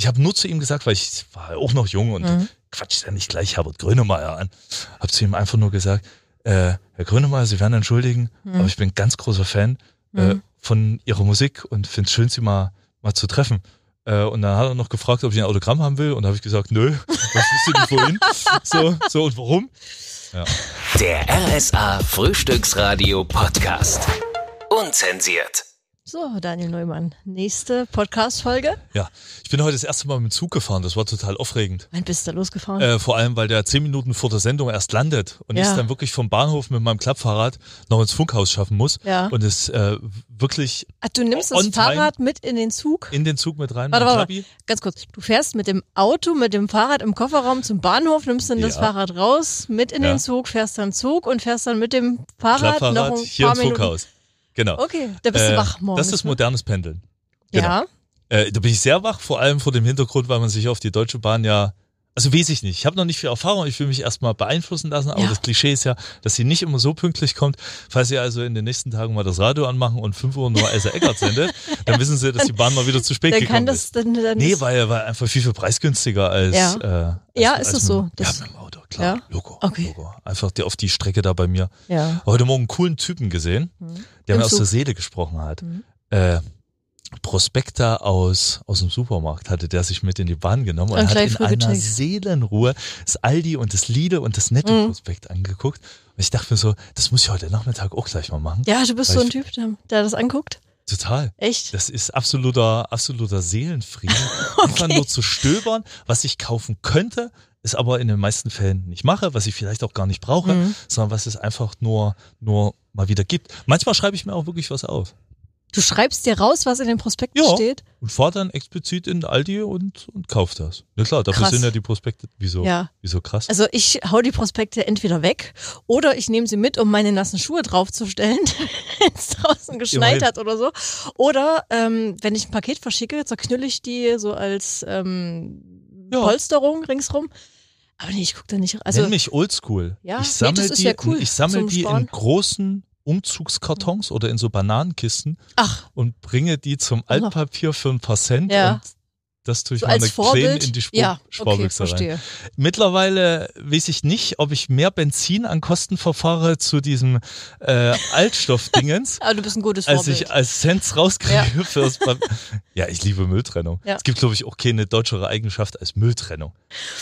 Ich habe nur zu ihm gesagt, weil ich war auch noch jung und Mhm. quatsch ja nicht gleich Herbert Grönemeyer an. Habe zu ihm einfach nur gesagt, äh, Herr Grönemeyer, Sie werden entschuldigen, Mhm. aber ich bin ein ganz großer Fan äh, Mhm. von Ihrer Musik und finde es schön, Sie mal, mal zu treffen. Äh, und dann hat er noch gefragt, ob ich ein Autogramm haben will. Und da habe ich gesagt, nö, das wüsste nicht wohin. So, so und warum? Der RSA Frühstücksradio Podcast. Unzensiert. So, Daniel Neumann, nächste Podcast-Folge. Ja, ich bin heute das erste Mal mit dem Zug gefahren. Das war total aufregend. Wann bist du da losgefahren? Äh, vor allem, weil der zehn Minuten vor der Sendung erst landet und Ja. ich dann wirklich vom Bahnhof mit meinem Klappfahrrad noch ins Funkhaus schaffen muss Ja. und es äh, wirklich Ach, du nimmst das. Fahrrad mit in den Zug? in den Zug mit rein. Warte, warte, Klappi. ganz kurz. Du fährst mit dem Auto, mit dem Fahrrad im Kofferraum zum Bahnhof, nimmst dann das Ja. Fahrrad raus, mit in Ja. den Zug, fährst dann Zug und fährst dann mit dem Fahrrad noch Klappfahrrad ein hier paar ins Minuten. Genau. Okay, da bist du Äh, wach morgens. Das ist ne? modernes Pendeln. genau. Ja, Äh, da bin ich sehr wach, vor allem vor dem Hintergrund, weil man sich auf die Deutsche Bahn ja, also weiß ich nicht. Ich habe noch nicht viel Erfahrung, ich will mich erstmal beeinflussen lassen, aber Ja. das Klischee ist ja, dass sie nicht immer so pünktlich kommt. Falls Sie also in den nächsten Tagen mal das Radio anmachen und 5 Uhr nur Elsa Eckert sendet, dann wissen Sie, dass die Bahn mal wieder zu spät dann gekommen kann das ist. dann, dann Nee, weil, weil einfach viel, viel preisgünstiger als. Ja. Äh, als Ja, als ist es mit, so? Ja, Das- mit dem Auto, klar. Ja? Logo. Okay. Logo. Einfach die, auf die Strecke da bei mir. ja. Heute Morgen einen coolen Typen gesehen, Mhm. der Im mir aus Zug. der Seele gesprochen hat. Mhm. Äh, Prospekta aus, aus dem Supermarkt hatte der sich mit in die Bahn genommen und, Und hat gleich in einer gecheckt. Seelenruhe das Aldi und das Lidl und das Mhm. Netto-Prospekt angeguckt. Und ich dachte mir so, das muss ich heute Nachmittag auch gleich mal machen. Ja, du bist so ein Typ, der, das anguckt. Total. Echt? Das ist absoluter, absoluter Seelenfrieden. Einfach nur zu stöbern, was ich kaufen könnte, es aber in den meisten Fällen nicht mache, was ich vielleicht auch gar nicht brauche, Mhm. sondern was es einfach nur, nur mal wieder gibt. Manchmal schreibe ich mir auch wirklich was auf. Du schreibst dir raus, was in den Prospekten Ja. steht? Und fahre dann explizit in Aldi und, und kauf das. Ja klar, dafür Krass. sind ja die Prospekte, wieso, Ja. wieso krass? Also ich hau die Prospekte entweder weg oder ich nehme sie mit, um meine nassen Schuhe draufzustellen, wenn es draußen geschneit hat oder so. Oder ähm, wenn ich ein Paket verschicke, zerknülle ich die so als ähm, Ja. Polsterung ringsrum. Aber nee, ich gucke da nicht. Also Nenn mich oldschool. Ja, ich nee, sammle das ist die, ja cool ich sammle zum die in großen Umzugskartons oder in so Bananenkisten ach, und bringe die zum. Altpapier für ein paar Cent Ja. und das tue ich so meine als Vorbild. in die Spur ja, okay, rein. Mittlerweile weiß ich nicht, ob ich mehr Benzin an Kosten verfahre zu diesem äh, Altstoffdingens, Aber du bist ein gutes als Vorbild. ich als Cents rauskriege Ja. fürs Ja, ich liebe Mülltrennung. Ja. Es gibt, glaube ich, auch keine deutschere Eigenschaft als Mülltrennung.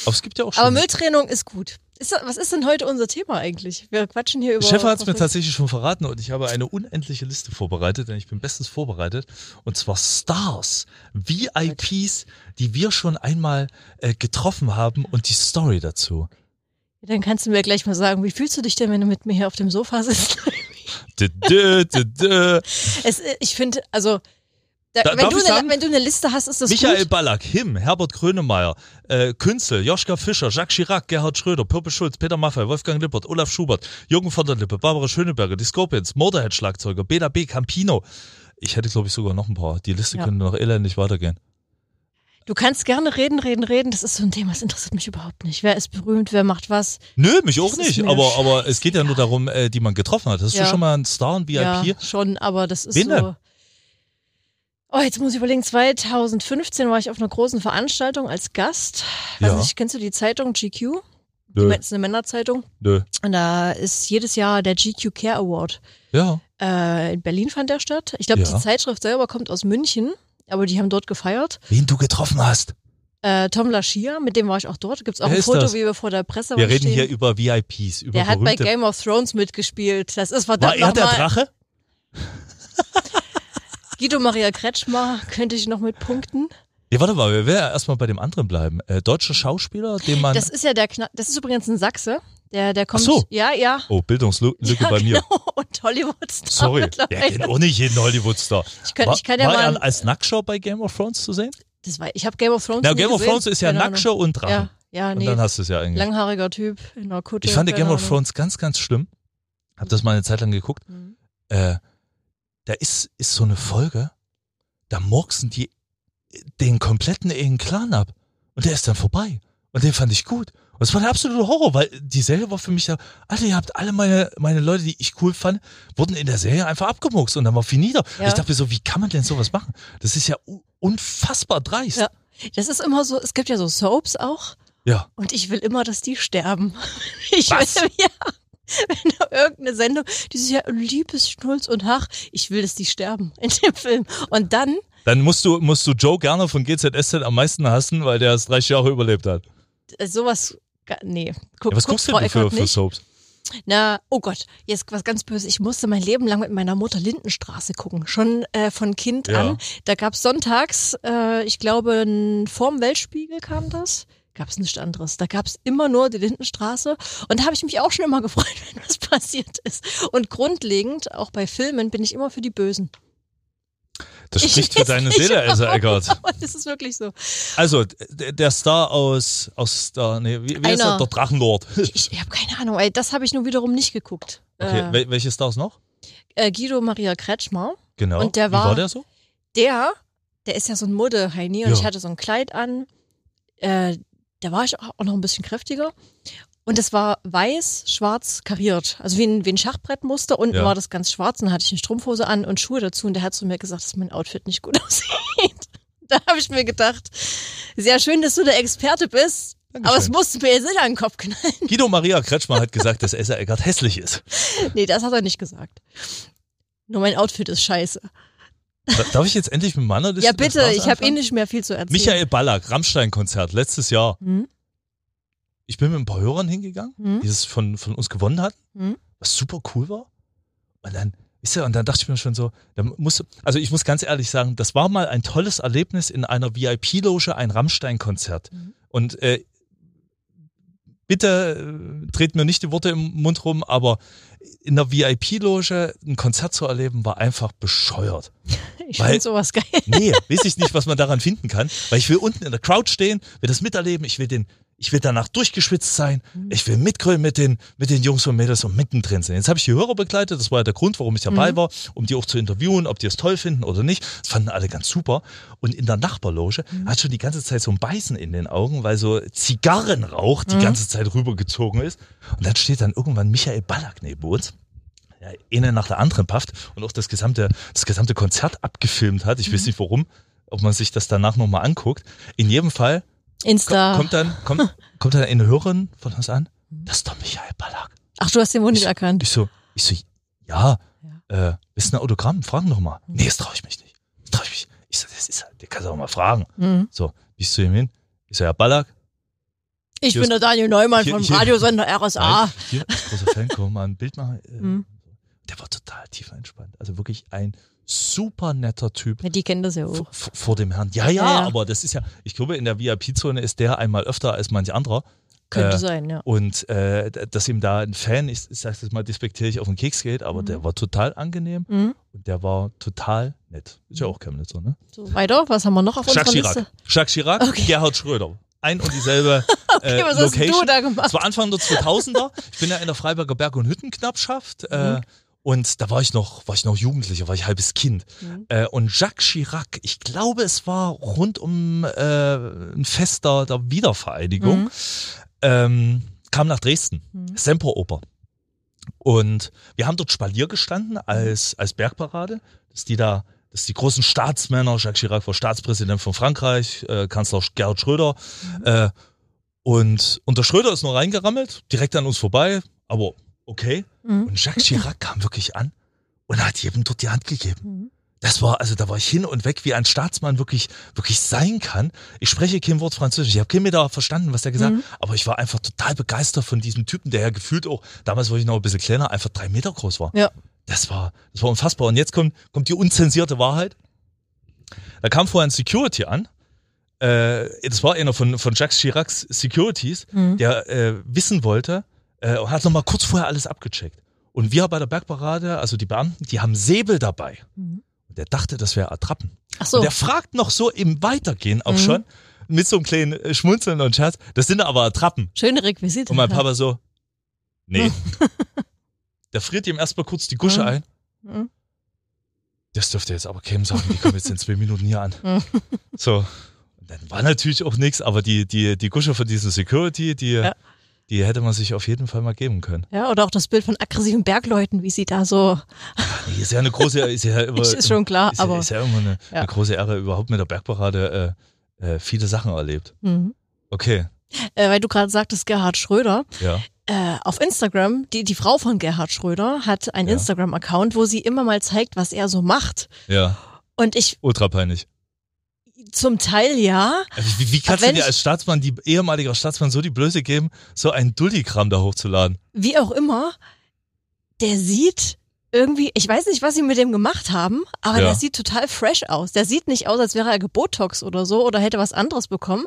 Aber es gibt ja auch schon. Aber Mülltrennung ist gut. Ist, was ist denn heute unser Thema eigentlich? Wir quatschen hier über. Chef hat es mir tatsächlich schon verraten und ich habe eine unendliche Liste vorbereitet, denn ich bin bestens vorbereitet. Und zwar Stars, VIPs, die wir schon einmal äh, getroffen haben und die Story dazu. Dann kannst du mir gleich mal sagen, wie fühlst du dich denn, wenn du mit mir hier auf dem Sofa sitzt? Dö, dö, dö, dö. Es, ich finde, also, da, wenn, du eine, wenn du eine Liste hast, ist das Michael gut. Ballack, Him, Herbert Grönemeyer, äh, Künzel, Joschka Fischer, Jacques Chirac, Gerhard Schröder, Purpe Schulz, Peter Maffay, Wolfgang Lippert, Olaf Schubert, Jürgen von der Lippe, Barbara Schöneberger, die Scorpions, Motorhead Schlagzeuger, Beda B, Campino. Ich hätte, glaube ich, sogar noch ein paar. Die Liste Ja. könnte noch elendig weitergehen. Du kannst gerne reden, reden, reden. Das ist so ein Thema, das interessiert mich überhaupt nicht. Wer ist berühmt, wer macht was? Nö, mich auch Das ist nicht. Aber, aber es geht ja nur darum, äh, die man getroffen hat. Hast Ja. du schon mal einen Star und VIP? Ja, schon, aber das ist Wen so. Oh, jetzt muss ich überlegen, 2015 war ich auf einer großen Veranstaltung als Gast. Weiß Ja. nicht, kennst du die Zeitung GQ? Nö, Das ist eine Männerzeitung. nö. Und da ist jedes Jahr der GQ Care Award. Ja. Äh, in Berlin fand der statt. Ich glaube, Ja. die Zeitschrift selber kommt aus München, aber die haben dort gefeiert. Wen du getroffen hast. Äh, Tom Laschia, mit dem war ich auch dort. Gibt es auch Wer ein Foto, das? wie wir vor der Presse Wir waren reden stehen. hier über VIPs, über Der hat bei. Game of Thrones mitgespielt. Das ist War verdammt er der. Drache? Guido Maria Kretschmer könnte ich noch mit punkten. Ja, warte mal, wir werden ja erstmal bei dem anderen bleiben. Äh, deutscher Schauspieler, den man. Das ist ja der Kna das ist übrigens ein Sachse. Der, der kommt. Ach so. Ja, ja. oh, Bildungslücke ja, bei mir. Genau. Und Hollywood-Star Sorry. Ja, mittlerweile. kennt auch nicht jeden Hollywood-Star. Ich kann, war ich kann ja war mal. er als Nacktschau bei Game of Thrones zu sehen? das war, ich habe Game of Thrones Na, Game of gesehen. Thrones ist ja. Nacktschau und Drachen. Ja, ja, Und nee. dann hast du es ja eigentlich. Langhaariger Typ in einer Kutte. Ich fand Game of. Thrones ganz, ganz schlimm. Hab das mal eine Zeit lang geguckt. Mhm. Äh, da ist, ist so eine Folge, da murksen die den kompletten engen Clan ab. Und der ist dann vorbei. Und den fand ich gut. Und es war der absolute Horror, weil die Serie war für mich da, Alter, ihr habt alle meine, meine Leute, die ich cool fand, wurden in der Serie einfach abgemurkst und dann war finito. Ja. Ich dachte mir so, wie kann man denn sowas machen? Das ist ja unfassbar dreist. Ja. Das ist immer so, es gibt ja so Soaps auch. Ja. Und ich will immer, dass die sterben. Ich Was? will, ja. Wenn da irgendeine Sendung, die ist ja Liebes, Schnulz und Hach, ich will, dass die sterben in dem Film. Und dann, Dann musst du, musst du Joe Gerner von GZSZ am meisten hassen, weil der es 30 Jahre überlebt hat. äh, sowas, nee. Guck, Ja, was guckst du denn für, für. Soaps? Na, oh Gott, jetzt was ganz Böses. Ich musste mein Leben lang mit meiner Mutter Lindenstraße gucken. Schon äh, von Kind Ja. an. Da gab's sonntags, äh, ich glaube, vorm Weltspiegel kam das. Gab's nichts anderes. Da gab's immer nur die Lindenstraße. Und da habe ich mich auch schon immer gefreut, wenn was passiert ist. Und grundlegend, auch bei Filmen, bin ich immer für die Bösen. Das Ich spricht für weiß deine Seele, Elsa Eckert. Das ist wirklich so. Also, der Star aus, aus der, nee, wie, wie er? Der Drachenlord. Ich, ich habe keine Ahnung, ey, das habe ich nur wiederum nicht geguckt. Okay, Äh, wel- welche Stars noch? äh, Guido Maria Kretschmer. Genau. und der Wie war- war der so? der, der ist ja so ein Mode-Heini und Ja. ich hatte so ein Kleid an. Äh, da war ich auch noch ein bisschen kräftiger. Und es war weiß, schwarz kariert. Also wie ein, wie ein Schachbrettmuster. Unten Ja. war das ganz schwarz. Und dann hatte ich eine Strumpfhose an und Schuhe dazu. Und der hat zu mir gesagt, dass mein Outfit nicht gut aussieht. Da habe ich mir gedacht, sehr schön, dass du der Experte bist. Aber es Dankeschön. musste mir jetzt nicht an den Kopf knallen. Guido Maria Kretschmer hat gesagt, dass Elsa Eckert hässlich ist. Nee, das hat er nicht gesagt. Nur mein Outfit ist scheiße. Da- Darf ich jetzt endlich mit meiner Liste Ja, bitte, ich habe eh nicht mehr viel zu erzählen. Michael Ballack, Rammstein-Konzert, letztes Jahr. Hm? Ich bin mit ein paar Hörern hingegangen, Hm? die es von, von uns gewonnen hatten, Hm? was super cool war. Und dann, ist ja, und dann dachte ich mir schon so, da muss, also ich muss ganz ehrlich sagen, das war mal ein tolles Erlebnis in einer VIP-Loge, ein Rammstein-Konzert. Mhm. Und äh, bitte äh, dreht mir nicht die Worte im Mund rum, aber in der VIP-Loge ein Konzert zu erleben, war einfach bescheuert. Ich finde sowas geil. Nee, weiß ich nicht, was man daran finden kann, weil ich will unten in der Crowd stehen, will das miterleben, ich will den, ich will danach durchgeschwitzt sein, ich will mitgrölen mit den, mit den Jungs und Mädels und mittendrin sein. Jetzt habe ich die Hörer begleitet, das war ja der Grund, warum ich dabei war, um die auch zu interviewen, ob die es toll finden oder nicht. Das fanden alle ganz super. Und in der Nachbarloge hat schon die ganze Zeit so ein Beißen in den Augen, weil so Zigarrenrauch die ganze Zeit rübergezogen ist. Und dann steht dann irgendwann Michael Ballack neben uns ja, eine nach der anderen pafft und auch das gesamte, das gesamte Konzert abgefilmt hat. Ich weiß nicht warum, ob man sich das danach nochmal anguckt. In jedem Fall Insta. kommt dann, kommt, kommt dann eine Hörerin von uns an. Das ist doch Michael Ballack. Ach, du hast den wohl nicht erkannt. Ich so, ich so, ja, äh, ist ein Autogramm? Fragen doch mal. Mhm. Nee, das traue ich mich nicht. Das traue ich mich. Ich so, das ist halt, der kannst du auch mal fragen. Mhm. So, wie ist zu ihm hin? Ich so, Herr Ballack, Ich bin ist- der Daniel Neumann hier- vom hier- Radiosender RSA. Nein, hier, großer Fan, komm mal ein Bild machen. Mhm. Der war total tief entspannt. Also wirklich ein super netter Typ. Ja, die kennen das ja auch. v- vor dem Herrn. Ja, ja, Ja, aber das ist ja, ich glaube, in der VIP-Zone ist der einmal öfter als manch anderer. Könnte äh, sein, ja. Und äh, dass ihm da ein Fan, ich, ich sage das mal despektierlich, auf den Keks geht, aber der war total angenehm Mhm. und der war total nett. Ist ja auch Chemnitzer, ne? So, weiter, was haben wir noch auf Jacques unserer Chirac. Liste? Jacques Chirac, Okay. Gerhard Schröder. Ein und dieselbe Okay, äh, was hast Location. du da gemacht? Das war Anfang der 2000er. Ich bin ja in der Freiberger Berg- und Hüttenknappschaft. Äh, und da war ich noch, war ich noch Jugendlicher, war ich halbes Kind. Mhm. Äh, und Jacques Chirac, ich glaube, es war rund um äh, ein Fest der, der Wiedervereinigung, Mhm. ähm, kam nach Dresden, Semperoper. Und wir haben dort Spalier gestanden als, als Bergparade, dass die da, dass die großen Staatsmänner, Jacques Chirac war Staatspräsident von Frankreich, äh, Kanzler Gerhard Schröder, äh, und, und der Schröder ist nur reingerammelt, direkt an uns vorbei, aber okay. Mhm. Und Jacques Chirac kam wirklich an und hat jedem dort die Hand gegeben. Mhm. Das war, also da war ich hin und weg, wie ein Staatsmann wirklich, wirklich sein kann. Ich spreche kein Wort Französisch. Ich habe kein Meter verstanden, was der gesagt hat. Aber ich war einfach total begeistert von diesem Typen, der ja gefühlt auch, damals war ich noch ein bisschen kleiner, einfach drei Meter groß war. Ja. Das war, das war unfassbar. Und jetzt kommt, kommt die unzensierte Wahrheit. Da kam vorher ein Security an. Äh, das war einer von, von Jacques Chiracs Securities, Mhm. der äh, wissen wollte, äh, und hat nochmal kurz vorher alles abgecheckt. Und wir bei der Bergparade, also die Beamten, die haben Säbel dabei. Mhm. Und der dachte, das wäre Attrappen. Ach so. Und der fragt noch so im Weitergehen auch Mhm. schon, mit so einem kleinen äh, Schmunzeln und Scherz, das sind aber Attrappen. Schöne Requisite. Und mein Papa so, nee. der friert ihm erstmal kurz die Gusche Mhm. ein. Mhm. Das dürfte jetzt aber keinem sagen, die kommen jetzt in zwei Minuten hier an. Mhm. So. Und dann war natürlich auch nichts, aber die, die, die Gusche von diesem Security, die, Ja. Die hätte man sich auf jeden Fall mal geben können. Ja, oder auch das Bild von aggressiven Bergleuten, wie sie da so. Nee, ist ja eine große, ist ja immer, Ist schon klar, ist, ja- aber- ist ja immer eine, Ja. eine große Ehre, überhaupt mit der Bergparade äh, viele Sachen erlebt. Mhm. Okay, Äh, weil du gerade sagtest, Gerhard Schröder. ja. Äh, auf Instagram, die, die Frau von Gerhard Schröder hat einen Ja. Instagram-Account, wo sie immer mal zeigt, was er so macht. Ja, Und ich ultra peinlich. Zum Teil ja, Also Wie, wie kannst du dir als Staatsmann, die ehemaliger Staatsmann, so die Blöße geben, so einen Dulli-Kram da hochzuladen? wie auch immer, der sieht irgendwie, ich weiß nicht, was sie mit dem gemacht haben, aber Ja. der sieht total fresh aus. Der sieht nicht aus, als wäre er gebotox oder so oder hätte was anderes bekommen.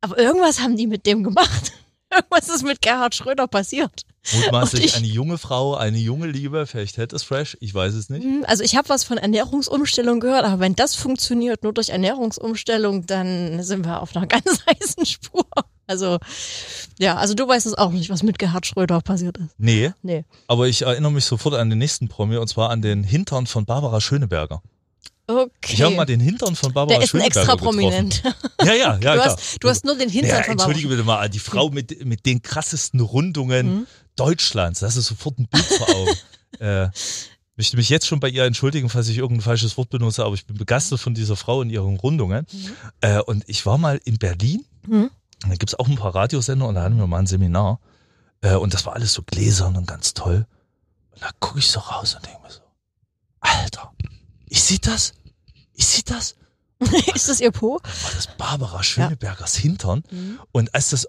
Aber irgendwas haben die mit dem gemacht. Irgendwas ist mit Gerhard Schröder passiert. Mutmaßlich ich- eine junge Frau, eine junge Liebe, vielleicht hält es fresh, ich weiß es nicht. Hm, Also ich habe was von Ernährungsumstellung gehört, aber wenn das funktioniert nur durch Ernährungsumstellung, dann sind wir auf einer ganz heißen Spur. Also ja, also du weißt es auch nicht, was mit Gerhard Schröder passiert ist. Nee, Nee. aber ich erinnere mich sofort an den nächsten Promi und zwar an den Hintern von Barbara Schöneberger. Okay. Ich habe mal den Hintern von Barbara Der ist ein extra prominent. Ja, ja, ja, Du klar. hast, du hast nur den Hintern ja, von Barbara. entschuldige bitte mal, die Frau mit, mit den krassesten Rundungen Mhm. Deutschlands, das ist sofort ein Bild vor Augen. äh, möchte mich jetzt schon bei ihr entschuldigen, falls ich irgendein falsches Wort benutze, aber ich bin begeistert von dieser Frau und ihren Rundungen. Äh, und ich war mal in Berlin, Mhm. und da gibt's auch ein paar Radiosender und da hatten wir mal ein Seminar. Äh, und das war alles so gläsern und ganz toll. Und da gucke ich so raus und denke mir so, Alter, ich sehe das, ich sehe das. ist das ihr Po? War das Barbara Schönebergers Hintern? Und als das,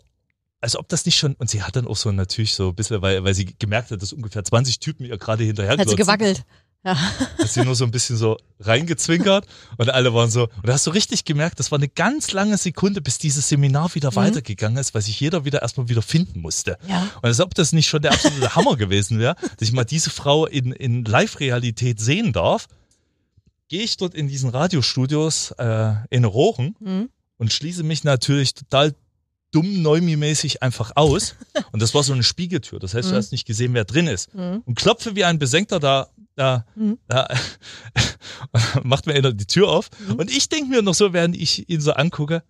als ob das nicht schon, und sie hat dann auch so natürlich so ein bisschen, weil, weil sie gemerkt hat, dass ungefähr 20 Typen ihr gerade hinterher Hat sie gewackelt. Ja. hat sie nur so ein bisschen so reingezwinkert und alle waren so, und da hast du richtig gemerkt, das war eine ganz lange Sekunde, bis dieses Seminar wieder weitergegangen ist, weil sich jeder wieder erstmal wieder finden musste. Ja. Und als ob das nicht schon der absolute Hammer gewesen wäre, dass ich mal diese Frau in, in Live-Realität sehen darf, gehe ich dort in diesen Radiostudios äh, in Rochen Mhm. und schließe mich natürlich total dumm neumi-mäßig einfach aus. Und das war so eine Spiegeltür. Das heißt, du Mhm. hast nicht gesehen, wer drin ist. Mhm. Und klopfe wie ein Besenkter da, da, Mhm. da macht mir einer die Tür auf. Mhm. Und ich denke mir noch so, während ich ihn so angucke,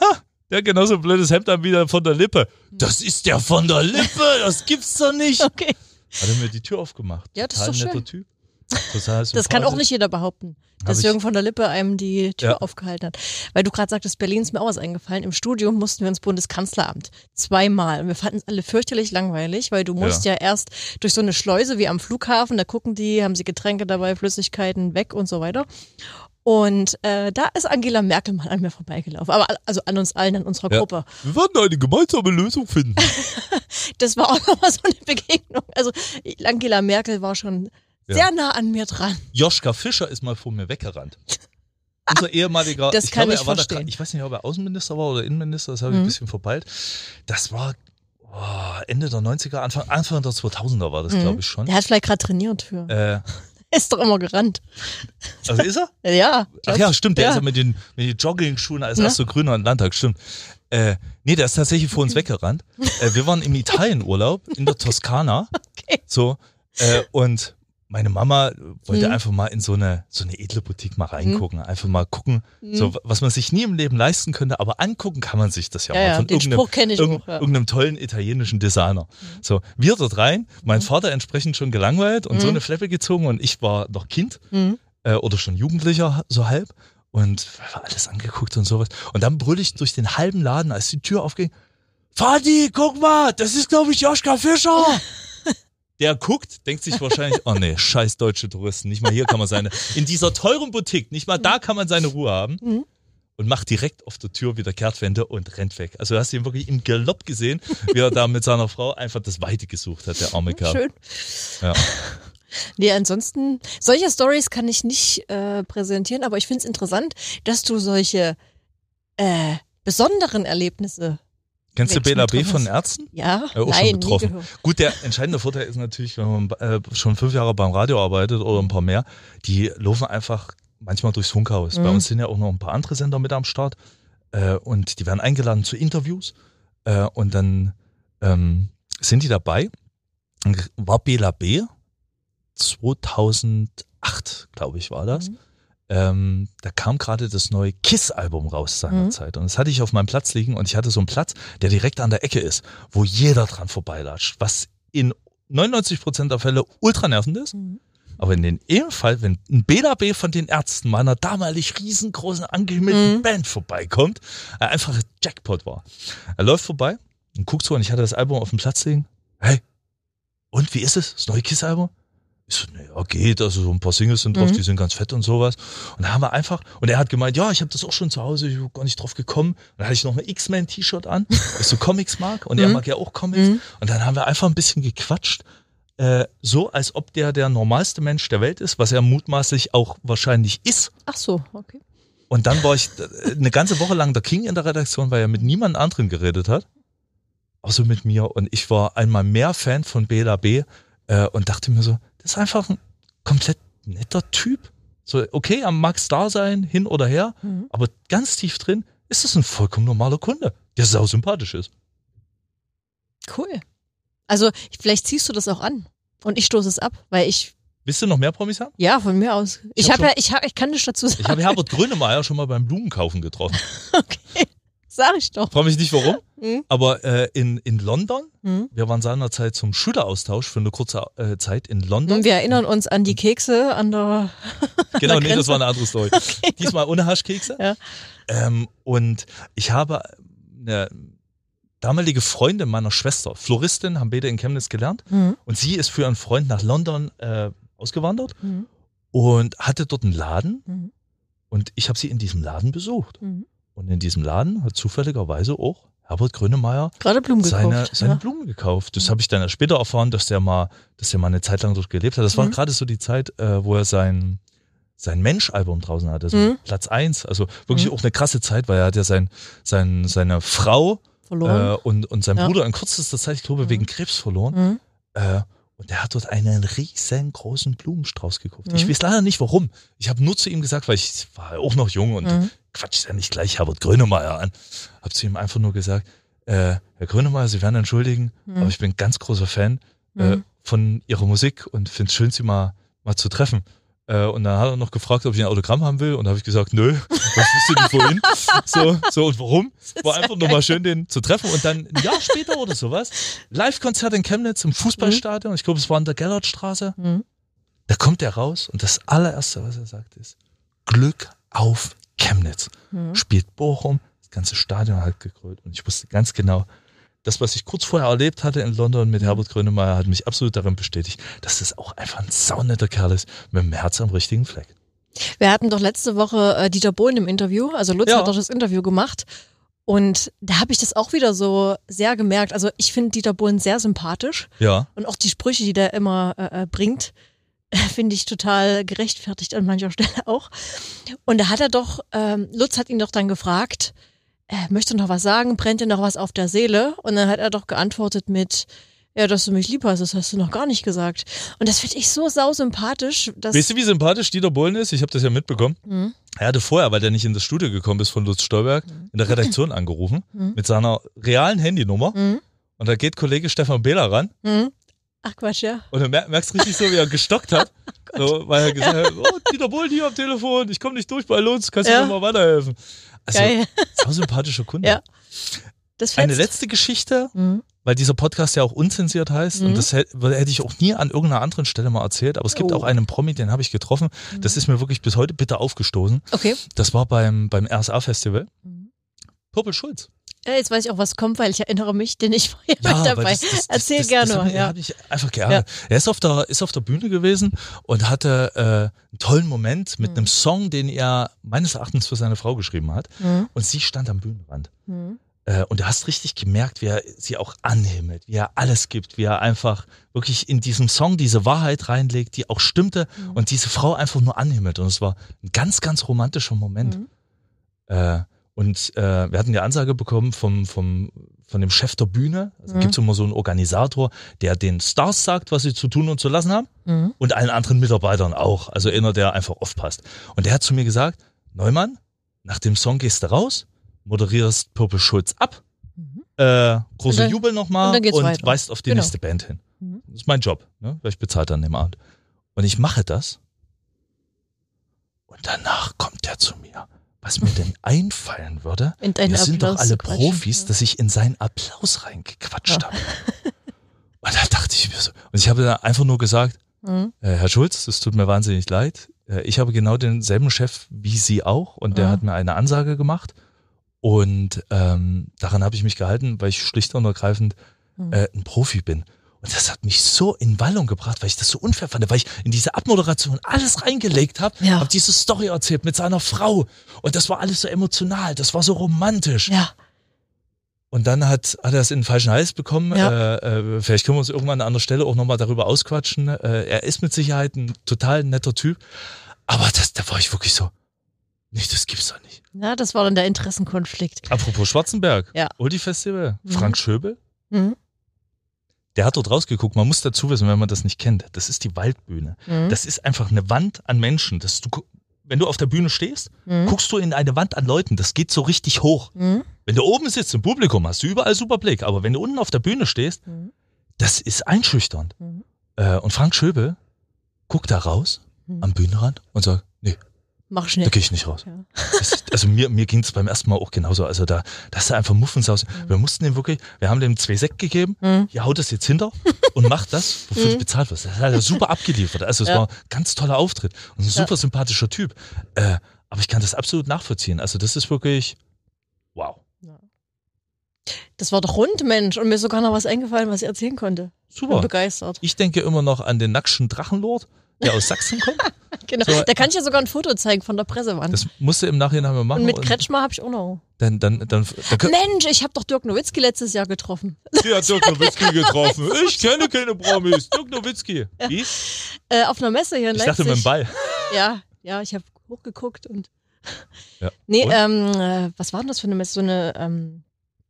ha, der hat genauso ein blödes Hemd an wie der von der Lippe. Das ist der von der Lippe, das gibt's doch nicht. Hat Okay. er mir die Tür aufgemacht. Ja, das ist Total doch netter schön. Typ. Total Das kann auch nicht jeder behaupten, dass Jürgen von der Lippe einem die Tür Ja. aufgehalten hat. Weil du gerade sagtest, Berlin ist mir auch was eingefallen. Im Studium mussten wir ins Bundeskanzleramt. Zweimal. Und wir fanden es alle fürchterlich langweilig, weil du musst ja. erst durch so eine Schleuse wie am Flughafen, da gucken die, haben sie Getränke dabei, Flüssigkeiten weg und so weiter. Und äh, da ist Angela Merkel mal an mir vorbeigelaufen. Aber al- also an uns allen, an unserer Ja. Gruppe. Wir werden eine gemeinsame Lösung finden. Das war auch nochmal so eine Begegnung. Also Angela Merkel war schon Ja. sehr nah an mir dran. Joschka Fischer ist mal vor mir weggerannt. Unser ehemaliger, Das ich kann glaube, ich er war da, verstehen. gra- ich weiß nicht, ob er Außenminister war oder Innenminister, das habe ich Mhm. ein bisschen verpeilt. Das war oh, Ende der 90er, Anfang, Anfang der 2000er war das, Mhm. glaube ich schon. Der hat vielleicht gerade trainiert für. Äh, Ist doch immer gerannt. also ist er? Ja. Ach ja, stimmt, der Ja. ist ja mit den, mit den Jogging-Schuhen als Ja. erster Grüner im Landtag, stimmt. Äh, nee, der ist tatsächlich vor uns weggerannt. Äh, wir waren im Italienurlaub in der Toskana. Okay. So, äh, und meine Mama wollte Mhm. einfach mal in so eine, so eine edle Boutique mal reingucken. Einfach mal gucken, so, was man sich nie im Leben leisten könnte, aber angucken kann man sich das ja, Ja, mal ja, von den irgendeinem, Spruch kenne ich irgend- auch. Ja. irgendeinem tollen italienischen Designer. So, wir dort rein, mein Vater entsprechend schon gelangweilt und so eine Fleppe gezogen und ich war noch Kind Mhm. äh, oder schon Jugendlicher, so halb. Und war alles angeguckt und sowas. Und dann brüll ich durch den halben Laden, als die Tür aufging. Vati, guck mal, das ist, glaube ich, Joschka Fischer. Der guckt, denkt sich wahrscheinlich, oh nee, scheiß deutsche Touristen, nicht mal hier kann man seine, in dieser teuren Boutique, nicht mal da kann man seine Ruhe haben. Mhm. Und macht direkt auf der Tür wieder Kehrtwende und rennt weg. Also du hast ihn wirklich im Galopp gesehen, wie er da mit seiner Frau einfach das Weite gesucht hat, der arme Kerl. Schön. Ja. Nee, ansonsten, solche Stories kann ich nicht äh, präsentieren, aber ich finde es interessant, dass du solche äh, besonderen Erlebnisse. Kennst du Menschen Bela B getroffen von. Ärzten? Ja, Ja, auch schon nein, nie betroffen. Gut, der entscheidende Vorteil ist natürlich, wenn man äh, schon fünf Jahre beim Radio arbeitet oder ein paar mehr, die laufen einfach manchmal durchs Funkhaus. Bei Mhm. uns sind ja auch noch ein paar andere Sender mit am Start äh, und die werden eingeladen zu Interviews äh, und dann ähm, sind die dabei. War Bela B. 2008, glaube ich, war das. Mhm. Ähm, da kam gerade das neue Kiss-Album raus seinerzeit. Und das hatte ich auf meinem Platz liegen und ich hatte so einen Platz, der direkt an der Ecke ist, wo jeder dran vorbeilatscht, was in 99 Prozent der Fälle ultra nervend ist. Mhm. Aber in den im Fall, wenn ein BLAB von den Ärzten meiner damalig riesengroßen angehimmelten Mhm. Band vorbeikommt, einfach ein Jackpot war. Er läuft vorbei und guckt so und ich hatte das Album auf dem Platz liegen. Hey, und wie ist es? Das neue Kiss-Album? Ich so, naja, geht, also so ein paar Singles sind drauf, Mhm. die sind ganz fett und sowas. Und da haben wir einfach, und er hat gemeint, ja, ich habe das auch schon zu Hause, ich bin gar nicht drauf gekommen. Und dann hatte ich noch ein X-Men-T-Shirt an, weil ich so Comics mag und er Mhm. mag ja auch Comics. Mhm. Und dann haben wir einfach ein bisschen gequatscht, äh, so als ob der der normalste Mensch der Welt ist, was er mutmaßlich auch wahrscheinlich ist. Ach so, okay. Und dann war ich äh, eine ganze Woche lang der King in der Redaktion, weil er mit niemand anderen geredet hat. Außer mit mir. Und ich war einmal mehr Fan von BLAB äh, und dachte mir so, das ist einfach ein komplett netter Typ. So, okay, er mag Star sein, hin oder her, Mhm. aber ganz tief drin ist es ein vollkommen normaler Kunde, der sau sympathisch ist. Cool. Also vielleicht ziehst du das auch an und ich stoße es ab, weil ich Willst du noch mehr Promis haben? ja von mir aus. Ich Ich, hab habe ja, ich habe, ich kann nicht dazu sagen. Ich habe Herbert Grönemeyer schon mal beim Blumenkaufen getroffen. okay, sag ich doch. Frage mich nicht warum, Mhm. aber äh, in, in London, Mhm. wir waren seinerzeit zum Schüleraustausch für eine kurze äh, Zeit in London. Wir erinnern uns an die Kekse an der. Genau, der nee, das war eine andere Story. Diesmal ohne Haschkekse. Ja. Ähm, und ich habe eine damalige Freundin meiner Schwester, Floristin, haben beide in Chemnitz gelernt. Mhm. Und sie ist für einen Freund nach London äh, ausgewandert Mhm. und hatte dort einen Laden. Mhm. Und ich habe sie in diesem Laden besucht. Mhm. Und in diesem Laden hat zufälligerweise auch Herbert Grönemeyer Gerade Blumen gekauft. seine, seine ja. Blumen gekauft. Das Mhm. habe ich dann später erfahren, dass der mal, dass der mal eine Zeit lang dort gelebt hat. Das war Mhm. gerade so die Zeit, äh, wo er sein sein Mensch-Album draußen hatte, so Mhm. Platz eins. Also wirklich Mhm. auch eine krasse Zeit, weil er hat ja sein, sein, seine Frau verloren. äh, und, und sein Ja. Bruder in kürzester Zeit, ich glaube, Mhm. wegen Krebs verloren. Äh, und der hat dort einen riesengroßen Blumenstrauß gekauft. Mhm. Ich weiß leider nicht warum. Ich habe nur zu ihm gesagt, weil ich war auch noch jung und Mhm. quatsch ja nicht gleich Herbert Grönemeyer an. Hab zu ihm einfach nur gesagt, äh, Herr Grönemeyer, Sie werden entschuldigen, Mhm. aber ich bin ein ganz großer Fan äh, Mhm. von Ihrer Musik und finde es schön, Sie mal, mal zu treffen. Äh, und dann hat er noch gefragt, ob ich ein Autogramm haben will. Und da habe ich gesagt, nö, was du nicht wohin? So, so und warum? War einfach nur mal schön, den zu treffen. Und dann ein Jahr später oder sowas, Live-Konzert in Chemnitz im Fußballstadion. Ich glaube, es war in der Gellertstraße. Mhm. Da kommt er raus und das allererste, was er sagt, ist Glück auf Chemnitz. Mhm. Spielt Bochum, das ganze Stadion hat gekrönt. Und ich wusste ganz genau, das, was ich kurz vorher erlebt hatte in London mit Herbert Grönemeyer, hat mich absolut darin bestätigt, dass das auch einfach ein saunetter Kerl ist, mit dem Herz am richtigen Fleck. Wir hatten doch letzte Woche äh, Dieter Bohlen im Interview. Also Lutz Ja. hat doch das Interview gemacht. Und da habe ich das auch wieder so sehr gemerkt. Also ich finde Dieter Bohlen sehr sympathisch. Ja. Und auch die Sprüche, die der immer äh, äh, bringt, finde ich total gerechtfertigt an mancher Stelle auch. Und da hat er doch, ähm, Lutz hat ihn doch dann gefragt, möchte noch was sagen, brennt dir noch was auf der Seele? Und dann hat er doch geantwortet mit, ja, dass du mich lieb hast, das hast du noch gar nicht gesagt. Und das finde ich so sausympathisch, dass. Weißt du, wie sympathisch Dieter Bohlen ist? Ich habe das ja mitbekommen. Mhm. Er hatte vorher, weil der nicht in das Studio gekommen ist von Lutz Stolberg, in der Redaktion angerufen Mhm. mit seiner realen Handynummer. Mhm. Und da geht Kollege Stefan Behler ran Mhm. Ach Quatsch, ja. und du mer- merkst richtig so, wie er gestockt hat. so, weil er gesagt hat, oh, Dieter Bohlen hier am Telefon, ich komme nicht durch bei Lutz, kannst du Ja. mir mal weiterhelfen? Also, Geil. sau sympathischer Kunde. Ja. Das Eine letzte Geschichte, Mhm. weil dieser Podcast ja auch unzensiert heißt Mhm. und das hätte, ich auch nie an irgendeiner anderen Stelle mal erzählt, aber es gibt Oh. auch einen Promi, den habe ich getroffen, das ist mir wirklich bis heute bitter aufgestoßen. Okay. Das war beim, beim RSA-Festival. Mhm. Popel Schulz. Ja, jetzt weiß ich auch, was kommt, weil ich erinnere mich, denn ich war ja, mit weil dabei. das- das- Erzähl das, gerne mal, ja. mich einfach geärgert. Er ist auf der, ist auf der Bühne gewesen und hatte äh, einen tollen Moment mit Mhm. einem Song, den er meines Erachtens für seine Frau geschrieben hat. Mhm. Und sie stand am Bühnenrand. Mhm. Äh, und du hast richtig gemerkt, wie er sie auch anhimmelt, wie er alles gibt, wie er einfach wirklich in diesem Song diese Wahrheit reinlegt, die auch stimmte Mhm. und diese Frau einfach nur anhimmelt. Und es war ein ganz, ganz romantischer Moment. Mhm. Äh, und äh, wir hatten die Ansage bekommen vom, vom, von dem Chef der Bühne. Also Mhm. gibt es immer so einen Organisator, der den Stars sagt, was sie zu tun und zu lassen haben. Mhm. Und allen anderen Mitarbeitern auch. Also einer, der einfach aufpasst. Und der hat zu mir gesagt, Neumann, nach dem Song gehst du raus, moderierst Purple Schulz ab, Mhm. äh, großer Jubel nochmal und und, weiter. weist auf die Genau. nächste Band hin. Mhm. Das ist mein Job, ne? weil ich bezahlt an dem Abend. Und ich mache das. Und danach kommt er zu mir. Was mir denn einfallen würde, wir sind doch Applaus alle. Profis, dass ich in seinen Applaus reingequatscht habe. Und da dachte ich mir so, und ich habe dann einfach nur gesagt, Mhm. Äh, Herr Schulz, es tut mir wahnsinnig leid. Äh, ich habe genau denselben Chef wie Sie auch und der mhm. hat mir eine Ansage gemacht und ähm, daran habe ich mich gehalten, weil ich schlicht und ergreifend mhm. äh, ein Profi bin. Und das hat mich so in Wallung gebracht, weil ich das so unfair fand, weil ich in diese Abmoderation alles reingelegt habe, ja. habe diese Story erzählt mit seiner Frau und das war alles so emotional, das war so romantisch. Ja. Und dann hat, hat er es in den falschen Hals bekommen. Ja. Äh, äh, vielleicht können wir uns irgendwann an einer Stelle auch nochmal darüber ausquatschen. Äh, er ist mit Sicherheit ein total netter Typ. Aber das, da war ich wirklich so, nicht, das gibt's doch nicht. Ja, das war dann der Interessenkonflikt. Apropos Schwarzenberg. Ja. Ulti Festival. Mhm. Frank Schöbel. Mhm. Der hat dort rausgeguckt. Man muss dazu wissen, wenn man das nicht kennt. Das ist die Waldbühne. Mhm. Das ist einfach eine Wand an Menschen. Das du, wenn du auf der Bühne stehst, mhm. guckst du in eine Wand an Leuten. Das geht so richtig hoch. Mhm. Wenn du oben sitzt im Publikum, hast du überall super Blick. Aber wenn du unten auf der Bühne stehst, mhm. das ist einschüchternd. Mhm. Äh, und Frank Schöbel guckt da raus mhm. am Bühnenrand und sagt, nee, Mach schnell. Da gehe ich nicht raus. Ja. Das, also mir, mir ging es beim ersten Mal auch genauso. Also da, das ist einfach Muffensausen. Mhm. Wir mussten dem wirklich, wir haben dem zwei Sekt gegeben, mhm. ja, haut das jetzt hinter und macht das, wofür mhm. du bezahlt wirst. Das hat er super abgeliefert. Also es ja. war ein ganz toller Auftritt und ein super ja. sympathischer Typ. Äh, aber ich kann das absolut nachvollziehen. Also das ist wirklich wow. Das war doch rund, Mensch. Und mir ist sogar noch was eingefallen, was ich erzählen konnte. Super. Bin begeistert. Ich denke immer noch an den nackschen Drachenlord der aus Sachsen kommt. genau. So, da kann ich ja sogar ein Foto zeigen von der Pressewand. Das musst du im Nachhinein mal machen. Und mit Kretschmer habe ich auch noch. Dann, dann, dann, dann Mensch, ich habe doch Dirk Nowitzki letztes Jahr getroffen. Sie hat Dirk Nowitzki getroffen. Ich kenne keine Promis. Dirk Nowitzki. Wie? Äh, auf einer Messe hier in ich Leipzig. Ich dachte mit dem Ball. Ja, ja, ich habe hochgeguckt und. Ja. Nee, und? ähm, äh, was war denn das für eine Messe? So eine. Ähm,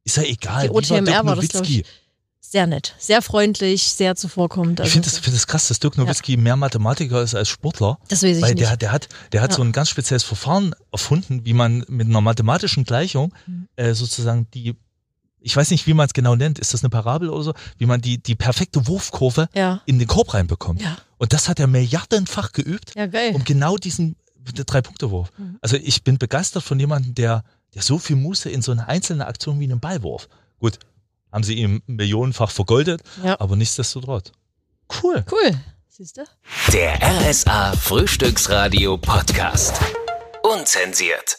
Ist ja egal. Die OTMR war das, glaube ich sehr nett, sehr freundlich, sehr zuvorkommend. Also ich finde das, find das krass, dass Dirk Nowitzki ja. mehr Mathematiker ist als Sportler. Das weiß ich weil nicht. Der, der hat, der hat ja. so ein ganz spezielles Verfahren erfunden, wie man mit einer mathematischen Gleichung mhm. äh, sozusagen die ich weiß nicht, wie man es genau nennt, ist das eine Parabel oder so, wie man die, die perfekte Wurfkurve ja. in den Korb reinbekommt. Und das hat er milliardenfach geübt, um genau diesen Drei-Punkte-Wurf. Mhm. Also ich bin begeistert von jemandem, der, der so viel Muße in so eine einzelne Aktion wie einen Ballwurf. Gut, haben sie ihm millionenfach vergoldet, ja. aber nichtsdestotrotz. Cool. Cool. Siehst du? Der RSA Frühstücksradio Podcast. Unzensiert.